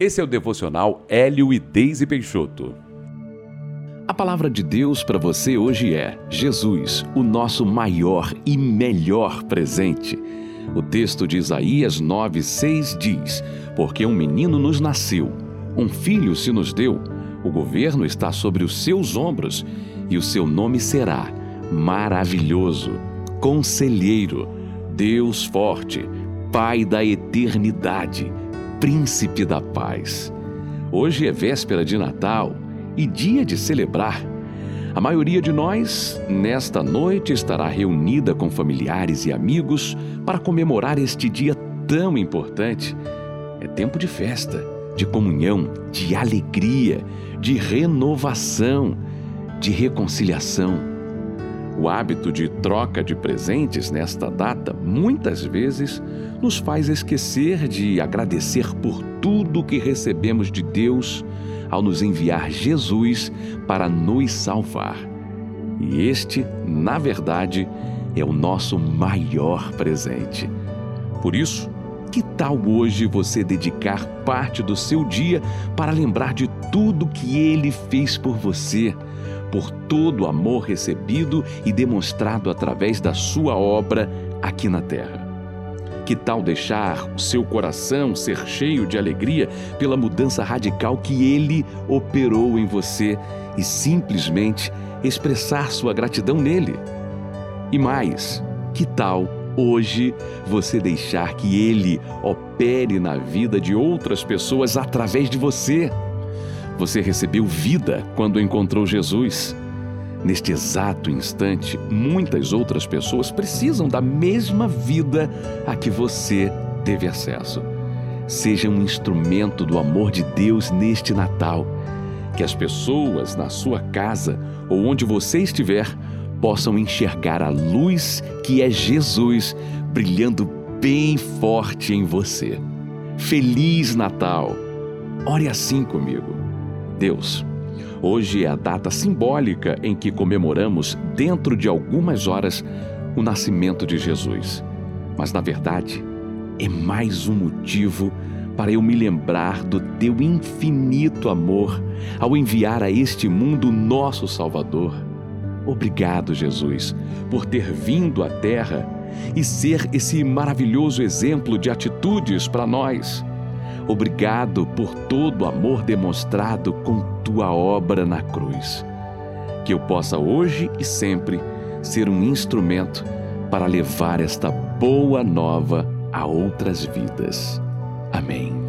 Esse é o devocional Hélio e Deise Peixoto. A palavra de Deus para você hoje é: Jesus, o nosso maior e melhor presente. O texto de Isaías 9:6 diz: Porque um menino nos nasceu, um filho se nos deu, o governo está sobre os seus ombros, e o seu nome será Maravilhoso, Conselheiro, Deus Forte, Pai da Eternidade, Príncipe da Paz. Hoje é véspera de Natal e dia de celebrar. A maioria de nós, nesta noite, estará reunida com familiares e amigos para comemorar este dia tão importante. É tempo de festa, de comunhão, de alegria, de renovação, de reconciliação. O hábito de troca de presentes nesta data muitas vezes nos faz esquecer de agradecer por tudo que recebemos de Deus ao nos enviar Jesus para nos salvar. E este, na verdade, é o nosso maior presente. Por isso, que tal hoje você dedicar parte do seu dia para lembrar de tudo que ele fez por você? por todo o amor recebido e demonstrado através da sua obra aqui na terra. Que tal deixar o seu coração ser cheio de alegria pela mudança radical que ele operou em você e simplesmente expressar sua gratidão nele? E mais, que tal hoje você deixar que ele opere na vida de outras pessoas através de você? Você recebeu vida quando encontrou Jesus. Neste exato instante, muitas outras pessoas precisam da mesma vida a que você teve acesso. Seja um instrumento do amor de Deus neste Natal. Que as pessoas na sua casa ou onde você estiver possam enxergar a luz que é Jesus brilhando bem forte em você. Feliz Natal! Ore assim comigo. Deus. Hoje é a data simbólica em que comemoramos, dentro de algumas horas, o nascimento de Jesus. Mas, na verdade, é mais um motivo para eu me lembrar do teu infinito amor ao enviar a este mundo nosso Salvador. Obrigado, Jesus, por ter vindo à Terra e ser esse maravilhoso exemplo de atitudes para nós. Obrigado por todo o amor demonstrado com tua obra na cruz. Que eu possa hoje e sempre ser um instrumento para levar esta boa nova a outras vidas. Amém.